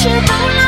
是包。